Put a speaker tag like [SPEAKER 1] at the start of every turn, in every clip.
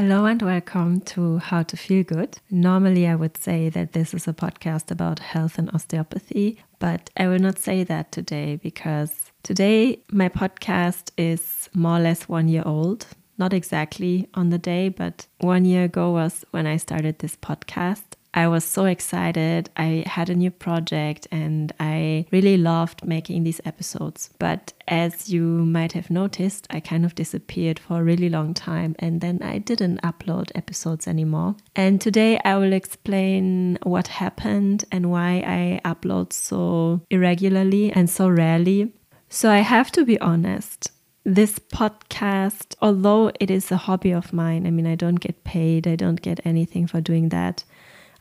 [SPEAKER 1] Hello and welcome to How to Feel Good. Normally, I would say that this is a podcast about health and osteopathy, but I will not say that today because today my podcast is more or less one year old. Not exactly on the day, but one year ago was when I started this podcast. I was so excited. I had a new project and I really loved making these episodes. But as you might have noticed, I kind of disappeared for a really long time and then I didn't upload episodes anymore. And today I will explain what happened and why I upload so irregularly and so rarely. So I have to be honest this podcast, although it is a hobby of mine, I mean, I don't get paid, I don't get anything for doing that.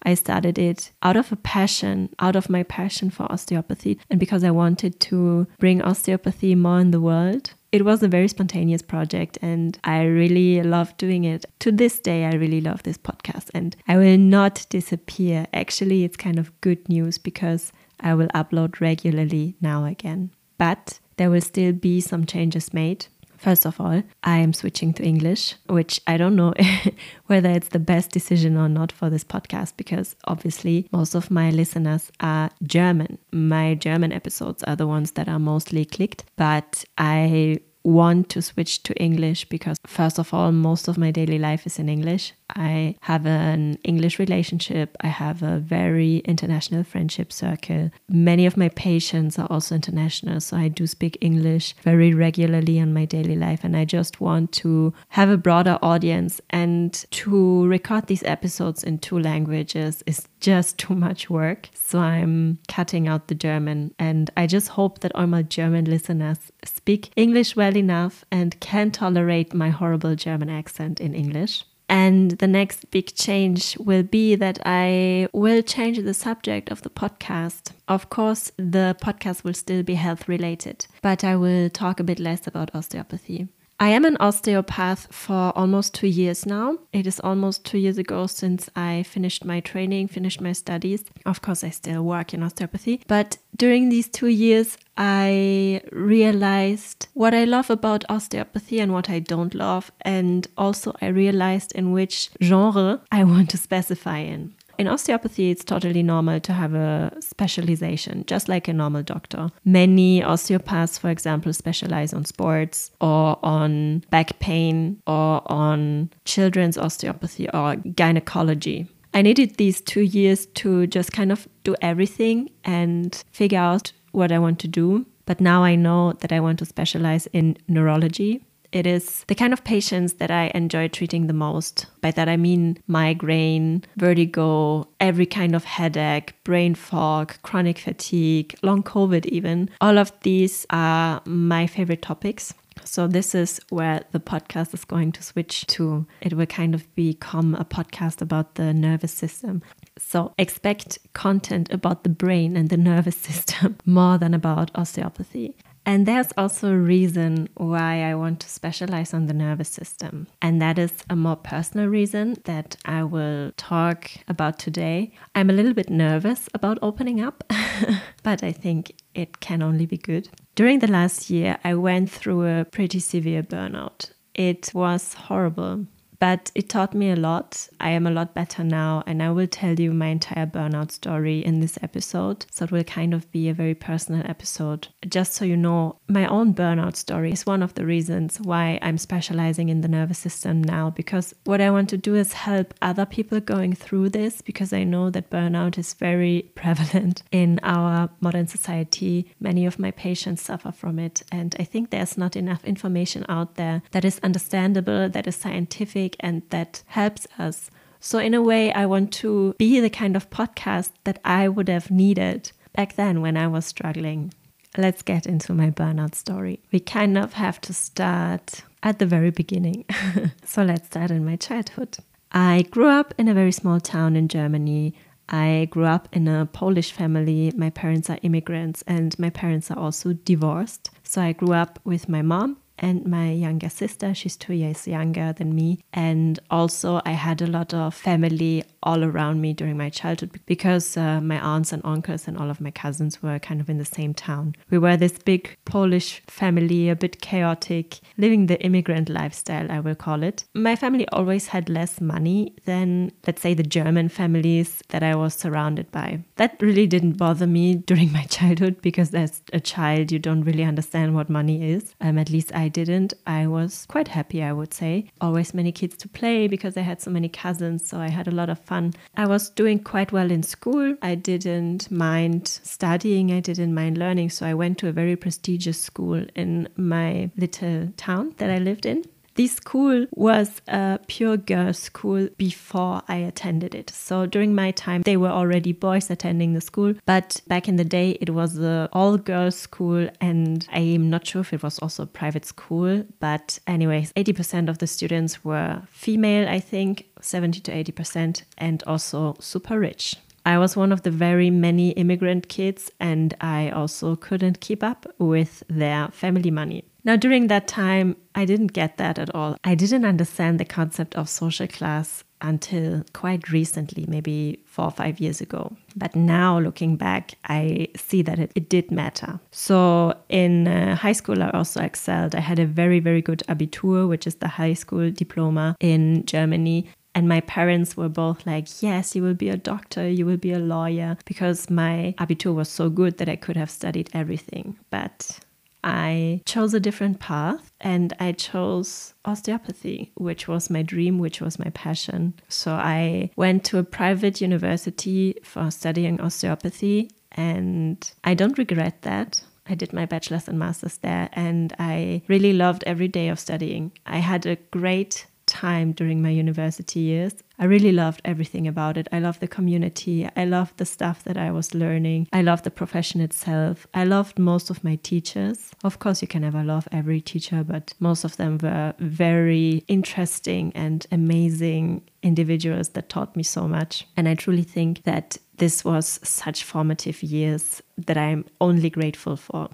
[SPEAKER 1] I started it out of a passion, out of my passion for osteopathy, and because I wanted to bring osteopathy more in the world. It was a very spontaneous project, and I really love doing it. To this day, I really love this podcast, and I will not disappear. Actually, it's kind of good news because I will upload regularly now again. But there will still be some changes made. First of all, I am switching to English, which I don't know whether it's the best decision or not for this podcast because obviously most of my listeners are German. My German episodes are the ones that are mostly clicked, but I want to switch to English because, first of all, most of my daily life is in English. I have an English relationship. I have a very international friendship circle. Many of my patients are also international, so I do speak English very regularly in my daily life. And I just want to have a broader audience. And to record these episodes in two languages is just too much work. So I'm cutting out the German. And I just hope that all my German listeners speak English well enough and can tolerate my horrible German accent in English. And the next big change will be that I will change the subject of the podcast. Of course, the podcast will still be health related, but I will talk a bit less about osteopathy. I am an osteopath for almost two years now. It is almost two years ago since I finished my training, finished my studies. Of course, I still work in osteopathy, but during these two years, I realized what I love about osteopathy and what I don't love. And also, I realized in which genre I want to specify in. In osteopathy, it's totally normal to have a specialization, just like a normal doctor. Many osteopaths, for example, specialize on sports or on back pain or on children's osteopathy or gynecology. I needed these two years to just kind of do everything and figure out what I want to do. But now I know that I want to specialize in neurology it is the kind of patients that I enjoy treating the most. By that I mean migraine, vertigo, every kind of headache, brain fog, chronic fatigue, long COVID, even. All of these are my favorite topics. So, this is where the podcast is going to switch to. It will kind of become a podcast about the nervous system. So, expect content about the brain and the nervous system more than about osteopathy. And there's also a reason why I want to specialize on the nervous system. And that is a more personal reason that I will talk about today. I'm a little bit nervous about opening up, but I think it can only be good. During the last year, I went through a pretty severe burnout. It was horrible but it taught me a lot. I am a lot better now, and I will tell you my entire burnout story in this episode. So it will kind of be a very personal episode. Just so you know, my own burnout story is one of the reasons why I'm specializing in the nervous system now, because what I want to do is help other people going through this, because I know that burnout is very prevalent in our modern society. Many of my patients suffer from it, and I think there's not enough information out there that is understandable, that is scientific and that helps us. So, in a way, I want to be the kind of podcast that I would have needed back then when I was struggling. Let's get into my burnout story. We kind of have to start at the very beginning. so, let's start in my childhood. I grew up in a very small town in Germany. I grew up in a Polish family. My parents are immigrants and my parents are also divorced. So I grew up with my mom and my younger sister. She's two years younger than me. And also, I had a lot of family all around me during my childhood because uh, my aunts and uncles and all of my cousins were kind of in the same town. We were this big Polish family, a bit chaotic, living the immigrant lifestyle, I will call it. My family always had less money than, let's say, the German families that I was surrounded by. That really didn't bother me during my childhood because as a child, you don't really understand what money is. Um, at least I didn't. I was quite happy, I would say. Always many kids to play because I had so many cousins, so I had a lot of fun. I was doing quite well in school. I didn't mind studying, I didn't mind learning, so I went to a very prestigious school in my little town that I lived in. This school was a pure girls' school before I attended it. So during my time, they were already boys attending the school, but back in the day, it was an all girls' school, and I am not sure if it was also a private school. But, anyways, 80% of the students were female, I think, 70 to 80%, and also super rich. I was one of the very many immigrant kids, and I also couldn't keep up with their family money. Now, during that time, I didn't get that at all. I didn't understand the concept of social class until quite recently, maybe four or five years ago. But now, looking back, I see that it, it did matter. So, in uh, high school, I also excelled. I had a very, very good Abitur, which is the high school diploma in Germany. And my parents were both like, Yes, you will be a doctor, you will be a lawyer, because my Abitur was so good that I could have studied everything. But I chose a different path and I chose osteopathy, which was my dream, which was my passion. So I went to a private university for studying osteopathy and I don't regret that. I did my bachelor's and master's there and I really loved every day of studying. I had a great time during my university years. I really loved everything about it. I loved the community. I loved the stuff that I was learning. I loved the profession itself. I loved most of my teachers. Of course, you can never love every teacher, but most of them were very interesting and amazing individuals that taught me so much. And I truly think that this was such formative years that I'm only grateful for.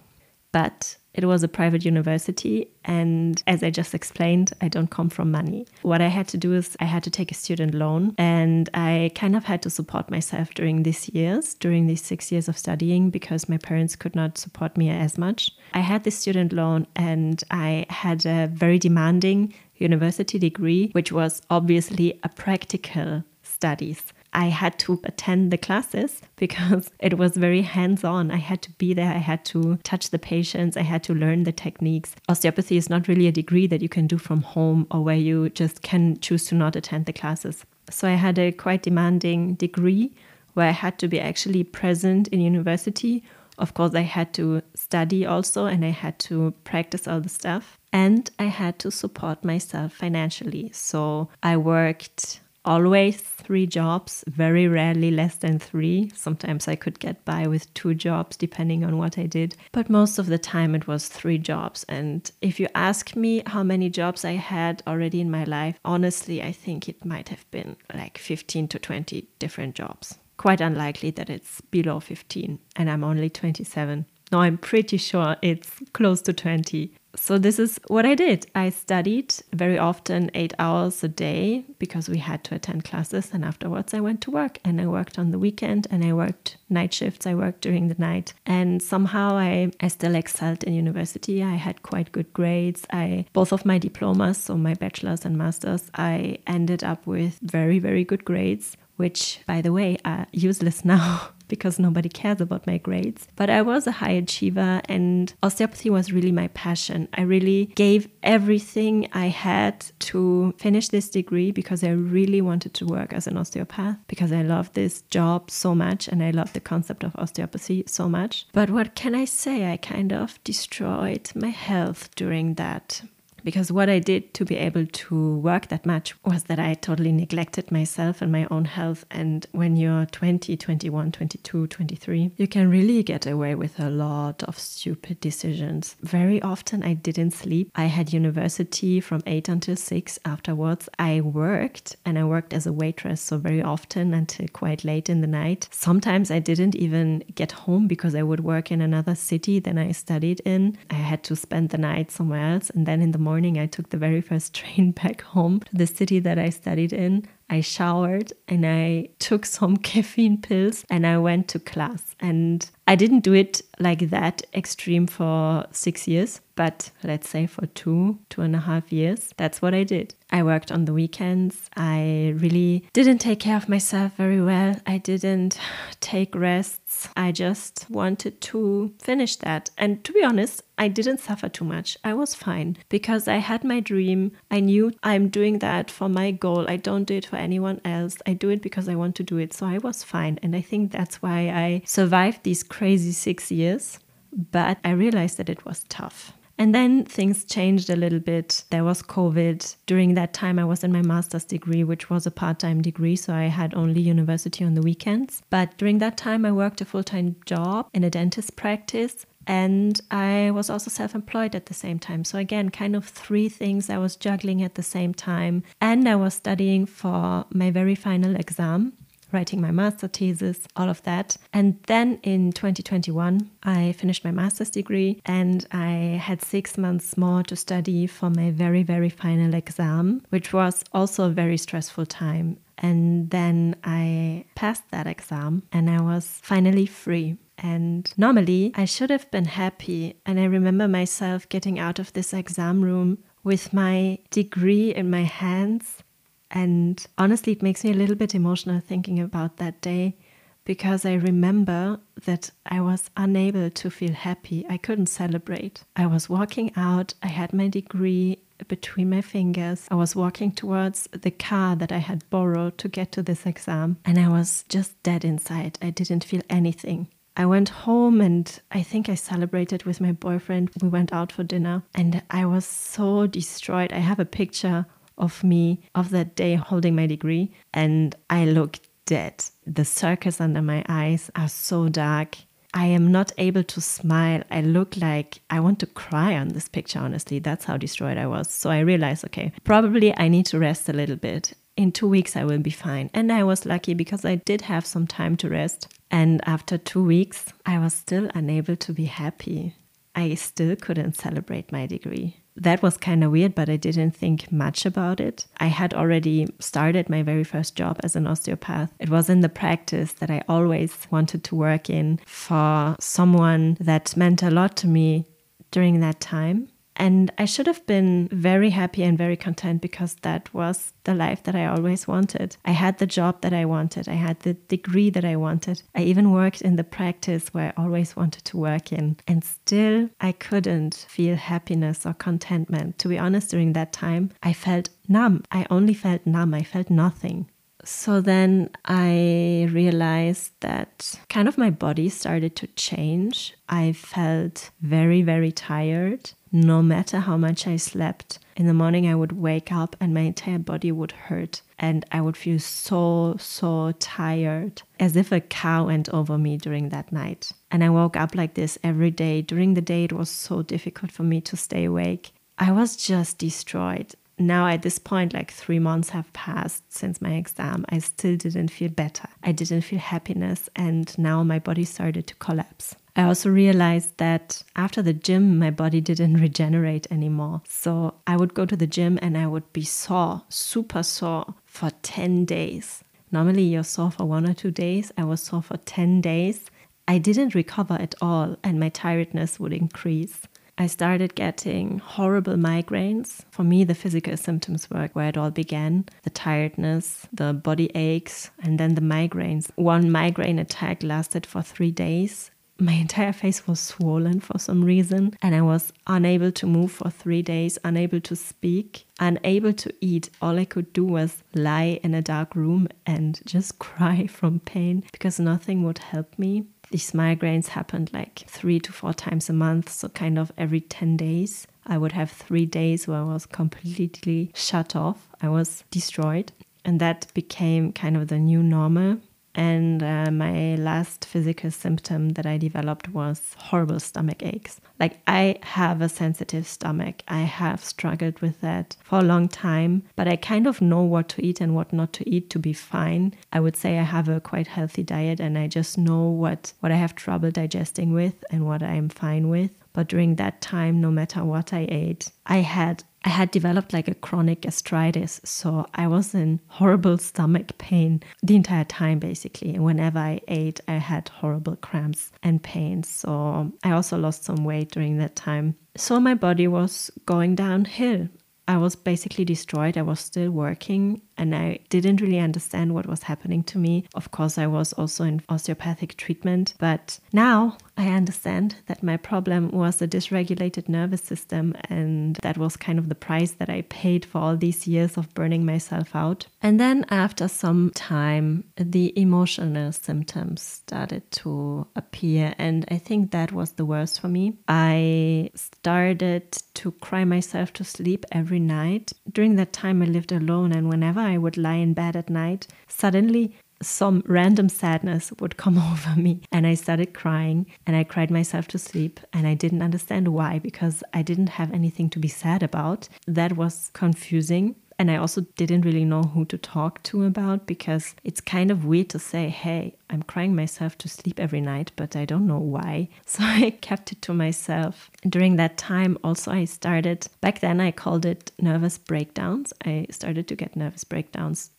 [SPEAKER 1] But it was a private university, and as I just explained, I don't come from money. What I had to do is I had to take a student loan, and I kind of had to support myself during these years, during these six years of studying, because my parents could not support me as much. I had this student loan, and I had a very demanding university degree, which was obviously a practical studies. I had to attend the classes because it was very hands on. I had to be there, I had to touch the patients, I had to learn the techniques. Osteopathy is not really a degree that you can do from home or where you just can choose to not attend the classes. So I had a quite demanding degree where I had to be actually present in university. Of course, I had to study also and I had to practice all the stuff. And I had to support myself financially. So I worked always three jobs, very rarely less than three. Sometimes I could get by with two jobs depending on what I did, but most of the time it was three jobs. And if you ask me how many jobs I had already in my life, honestly, I think it might have been like 15 to 20 different jobs. Quite unlikely that it's below 15, and I'm only 27. No, I'm pretty sure it's close to 20 so this is what I did. I studied very often eight hours a day because we had to attend classes. And afterwards, I went to work and I worked on the weekend and I worked night shifts. I worked during the night. And somehow I, I still excelled in university. I had quite good grades. I both of my diplomas, so my bachelor's and master's, I ended up with very, very good grades which, by the way, are useless now because nobody cares about my grades. But I was a high achiever and osteopathy was really my passion. I really gave everything I had to finish this degree because I really wanted to work as an osteopath because I love this job so much and I love the concept of osteopathy so much. But what can I say? I kind of destroyed my health during that Because what I did to be able to work that much was that I totally neglected myself and my own health. And when you're 20, 21, 22, 23, you can really get away with a lot of stupid decisions. Very often I didn't sleep. I had university from 8 until 6. Afterwards, I worked and I worked as a waitress. So very often until quite late in the night. Sometimes I didn't even get home because I would work in another city than I studied in. I had to spend the night somewhere else. And then in the morning, I took the very first train back home to the city that I studied in. I showered and I took some caffeine pills and I went to class. And I didn't do it like that extreme for six years, but let's say for two, two and a half years, that's what I did. I worked on the weekends. I really didn't take care of myself very well. I didn't take rests. I just wanted to finish that. And to be honest, I didn't suffer too much. I was fine because I had my dream. I knew I'm doing that for my goal. I don't do it for anyone else. I do it because I want to do it. So I was fine. And I think that's why I survived these crazy six years. But I realized that it was tough. And then things changed a little bit. There was COVID. During that time, I was in my master's degree, which was a part time degree. So I had only university on the weekends. But during that time, I worked a full time job in a dentist practice. And I was also self employed at the same time. So, again, kind of three things I was juggling at the same time. And I was studying for my very final exam, writing my master thesis, all of that. And then in 2021, I finished my master's degree and I had six months more to study for my very, very final exam, which was also a very stressful time. And then I passed that exam and I was finally free. And normally I should have been happy. And I remember myself getting out of this exam room with my degree in my hands. And honestly, it makes me a little bit emotional thinking about that day because I remember that I was unable to feel happy. I couldn't celebrate. I was walking out, I had my degree between my fingers. I was walking towards the car that I had borrowed to get to this exam, and I was just dead inside. I didn't feel anything. I went home and I think I celebrated with my boyfriend. We went out for dinner and I was so destroyed. I have a picture of me of that day holding my degree and I look dead. The circles under my eyes are so dark. I am not able to smile. I look like I want to cry on this picture, honestly. That's how destroyed I was. So I realized, okay, probably I need to rest a little bit. In two weeks, I will be fine. And I was lucky because I did have some time to rest. And after two weeks, I was still unable to be happy. I still couldn't celebrate my degree. That was kind of weird, but I didn't think much about it. I had already started my very first job as an osteopath. It was in the practice that I always wanted to work in for someone that meant a lot to me during that time. And I should have been very happy and very content because that was the life that I always wanted. I had the job that I wanted, I had the degree that I wanted. I even worked in the practice where I always wanted to work in. And still, I couldn't feel happiness or contentment. To be honest, during that time, I felt numb. I only felt numb, I felt nothing. So then I realized that kind of my body started to change. I felt very, very tired no matter how much I slept. In the morning, I would wake up and my entire body would hurt, and I would feel so, so tired, as if a cow went over me during that night. And I woke up like this every day. During the day, it was so difficult for me to stay awake. I was just destroyed. Now, at this point, like three months have passed since my exam, I still didn't feel better. I didn't feel happiness, and now my body started to collapse. I also realized that after the gym, my body didn't regenerate anymore. So I would go to the gym and I would be sore, super sore for 10 days. Normally, you're sore for one or two days. I was sore for 10 days. I didn't recover at all, and my tiredness would increase. I started getting horrible migraines. For me, the physical symptoms were where it all began the tiredness, the body aches, and then the migraines. One migraine attack lasted for three days my entire face was swollen for some reason, and I was unable to move for three days, unable to speak, unable to eat. All I could do was lie in a dark room and just cry from pain because nothing would help me. These migraines happened like three to four times a month, so kind of every 10 days. I would have three days where I was completely shut off. I was destroyed. And that became kind of the new normal. And uh, my last physical symptom that I developed was horrible stomach aches. Like, I have a sensitive stomach. I have struggled with that for a long time, but I kind of know what to eat and what not to eat to be fine. I would say I have a quite healthy diet and I just know what, what I have trouble digesting with and what I am fine with. But during that time, no matter what I ate, I had I had developed like a chronic gastritis, so I was in horrible stomach pain the entire time basically. And whenever I ate, I had horrible cramps and pains. So I also lost some weight during that time. So my body was going downhill. I was basically destroyed. I was still working and I didn't really understand what was happening to me. Of course, I was also in osteopathic treatment, but now I understand that my problem was a dysregulated nervous system, and that was kind of the price that I paid for all these years of burning myself out. And then, after some time, the emotional symptoms started to appear, and I think that was the worst for me. I started to cry myself to sleep every night. During that time, I lived alone, and whenever I would lie in bed at night, suddenly some random sadness would come over me and I started crying and I cried myself to sleep and I didn't understand why because I didn't have anything to be sad about. That was confusing. And I also didn't really know who to talk to about because it's kind of weird to say, hey, I'm crying myself to sleep every night, but I don't know why. So I kept it to myself. During that time, also, I started, back then I called it nervous breakdowns. I started to get nervous breakdowns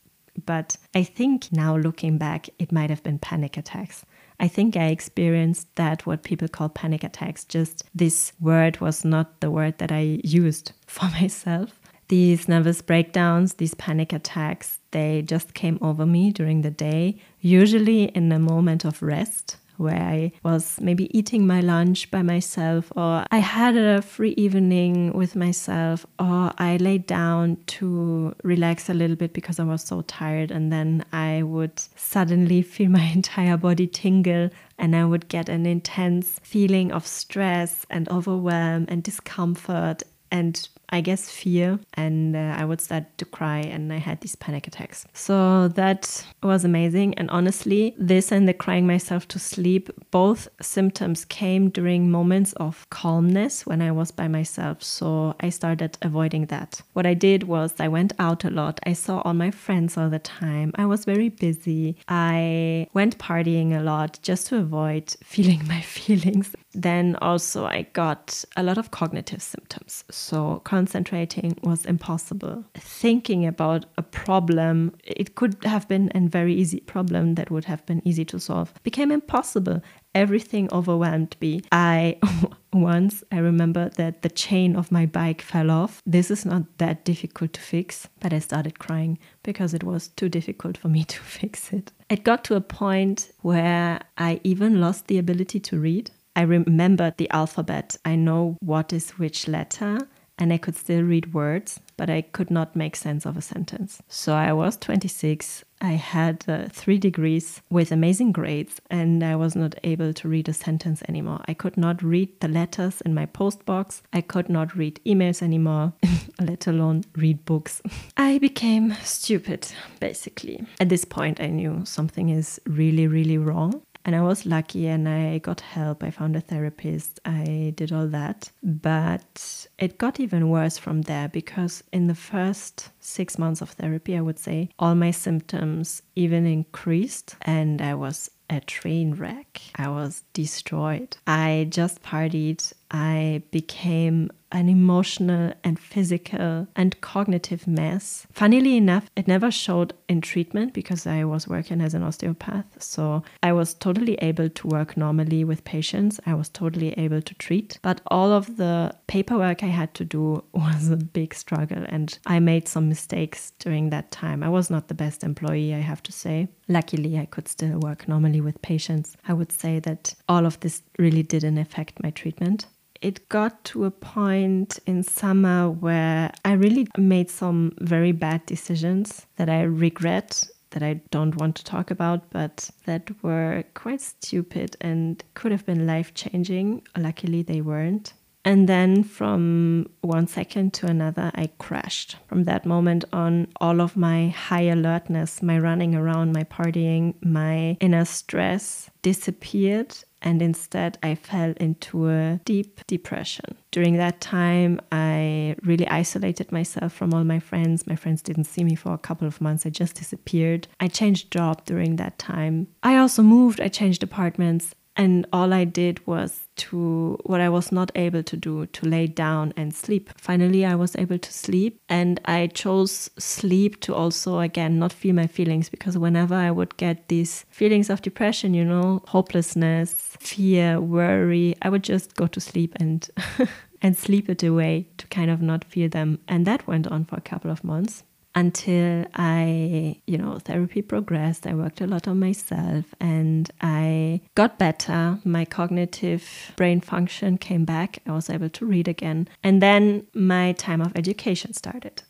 [SPEAKER 1] but I think now looking back, it might have been panic attacks. I think I experienced that, what people call panic attacks. Just this word was not the word that I used for myself. These nervous breakdowns, these panic attacks, they just came over me during the day, usually in a moment of rest where I was maybe eating my lunch by myself, or I had a free evening with myself, or I laid down to relax a little bit because I was so tired, and then I would suddenly feel my entire body tingle. And I would get an intense feeling of stress and overwhelm and discomfort and I guess, fear, and uh, I would start to cry, and I had these panic attacks. So that was amazing. And honestly, this and the crying myself to sleep, both symptoms came during moments of calmness when I was by myself. So I started avoiding that. What I did was I went out a lot. I saw all my friends all the time. I was very busy. I went partying a lot just to avoid feeling my feelings. Then also, I got a lot of cognitive symptoms. So, concentrating was impossible. Thinking about a problem, it could have been a very easy problem that would have been easy to solve, became impossible. Everything overwhelmed me. I once I remember that the chain of my bike fell off. This is not that difficult to fix, but I started crying because it was too difficult for me to fix it. It got to a point where I even lost the ability to read. I remembered the alphabet. I know what is which letter and I could still read words, but I could not make sense of a sentence. So I was 26. I had uh, three degrees with amazing grades, and I was not able to read a sentence anymore. I could not read the letters in my post box. I could not read emails anymore, let alone read books. I became stupid, basically. At this point, I knew something is really, really wrong. And I was lucky and I got help. I found a therapist. I did all that. But it got even worse from there because in the first six months of therapy, I would say, all my symptoms even increased and I was a train wreck. I was destroyed. I just partied. I became an emotional and physical and cognitive mess. Funnily enough, it never showed in treatment because I was working as an osteopath. So I was totally able to work normally with patients. I was totally able to treat. But all of the paperwork I had to do was a big struggle. And I made some mistakes during that time. I was not the best employee, I have to say. Luckily, I could still work normally with patients. I would say that all of this really didn't affect my treatment it got to a point in summer where I really made some very bad decisions that I regret, that I don't want to talk about, but that were quite stupid and could have been life changing. Luckily, they weren't. And then from one second to another, I crashed. From that moment on, all of my high alertness, my running around, my partying, my inner stress disappeared and instead I fell into a deep depression. During that time, I really isolated myself from all my friends. My friends didn't see me for a couple of months. I just disappeared. I changed job during that time. I also moved, I changed apartments, and all I did was to what I was not able to do to lay down and sleep. Finally, I was able to sleep, and I chose sleep to also, again, not feel my feelings because whenever I would get these feelings of depression, you know, hopelessness, fear, worry, I would just go to sleep and. and sleep it away to kind of not feel them. And that went on for a couple of months until I, you know, therapy progressed. I worked a lot on myself and I got better. My cognitive brain function came back. I was able to read again. And then my time of education started.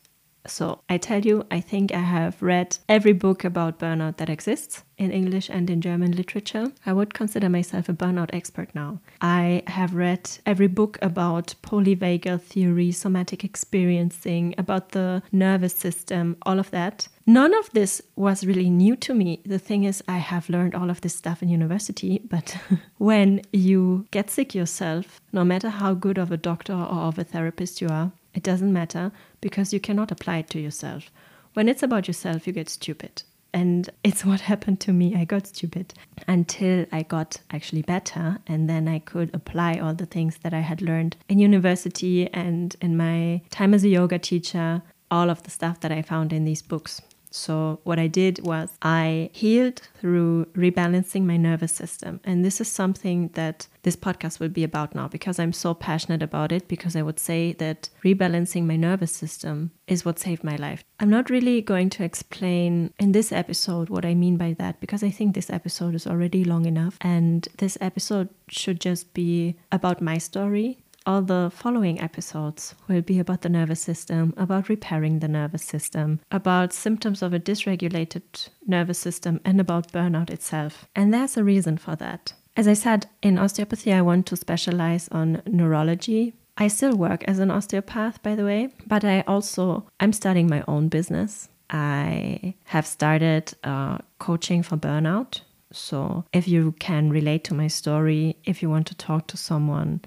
[SPEAKER 1] So I tell you, I think I have read every book about burnout that exists in English and in German literature. I would consider myself a burnout expert now. I have read every book about polyvagal theory, somatic experiencing, about the nervous system, all of that. None of this was really new to me. The thing is, I have learned all of this stuff in university, but when you get sick yourself, no matter how good of a doctor or of a therapist you are, it doesn't matter because you cannot apply it to yourself. When it's about yourself, you get stupid. And it's what happened to me. I got stupid until I got actually better. And then I could apply all the things that I had learned in university and in my time as a yoga teacher, all of the stuff that I found in these books. So, what I did was I healed through rebalancing my nervous system. And this is something that this podcast will be about now because I'm so passionate about it. Because I would say that rebalancing my nervous system is what saved my life. I'm not really going to explain in this episode what I mean by that because I think this episode is already long enough. And this episode should just be about my story all the following episodes will be about the nervous system, about repairing the nervous system, about symptoms of a dysregulated nervous system, and about burnout itself. And there's a reason for that. As I said, in osteopathy, I want to specialize on neurology. I still work as an osteopath, by the way, but I also I'm starting my own business. I have started uh, coaching for burnout. So if you can relate to my story, if you want to talk to someone,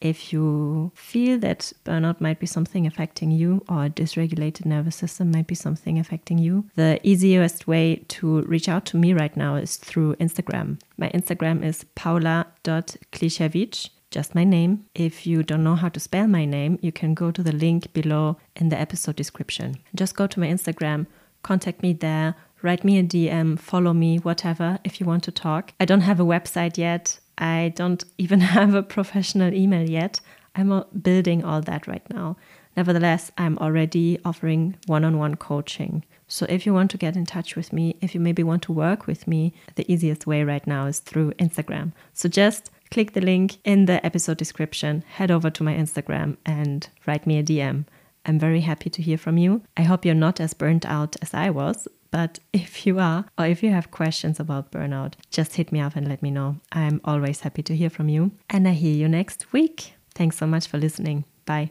[SPEAKER 1] if you feel that burnout might be something affecting you or a dysregulated nervous system might be something affecting you, the easiest way to reach out to me right now is through Instagram. My Instagram is paula.klisiewicz, just my name. If you don't know how to spell my name, you can go to the link below in the episode description. Just go to my Instagram, contact me there, write me a DM, follow me, whatever, if you want to talk. I don't have a website yet. I don't even have a professional email yet. I'm building all that right now. Nevertheless, I'm already offering one on one coaching. So if you want to get in touch with me, if you maybe want to work with me, the easiest way right now is through Instagram. So just click the link in the episode description, head over to my Instagram, and write me a DM. I'm very happy to hear from you. I hope you're not as burnt out as I was, but if you are, or if you have questions about burnout, just hit me up and let me know. I'm always happy to hear from you. And I hear you next week. Thanks so much for listening. Bye.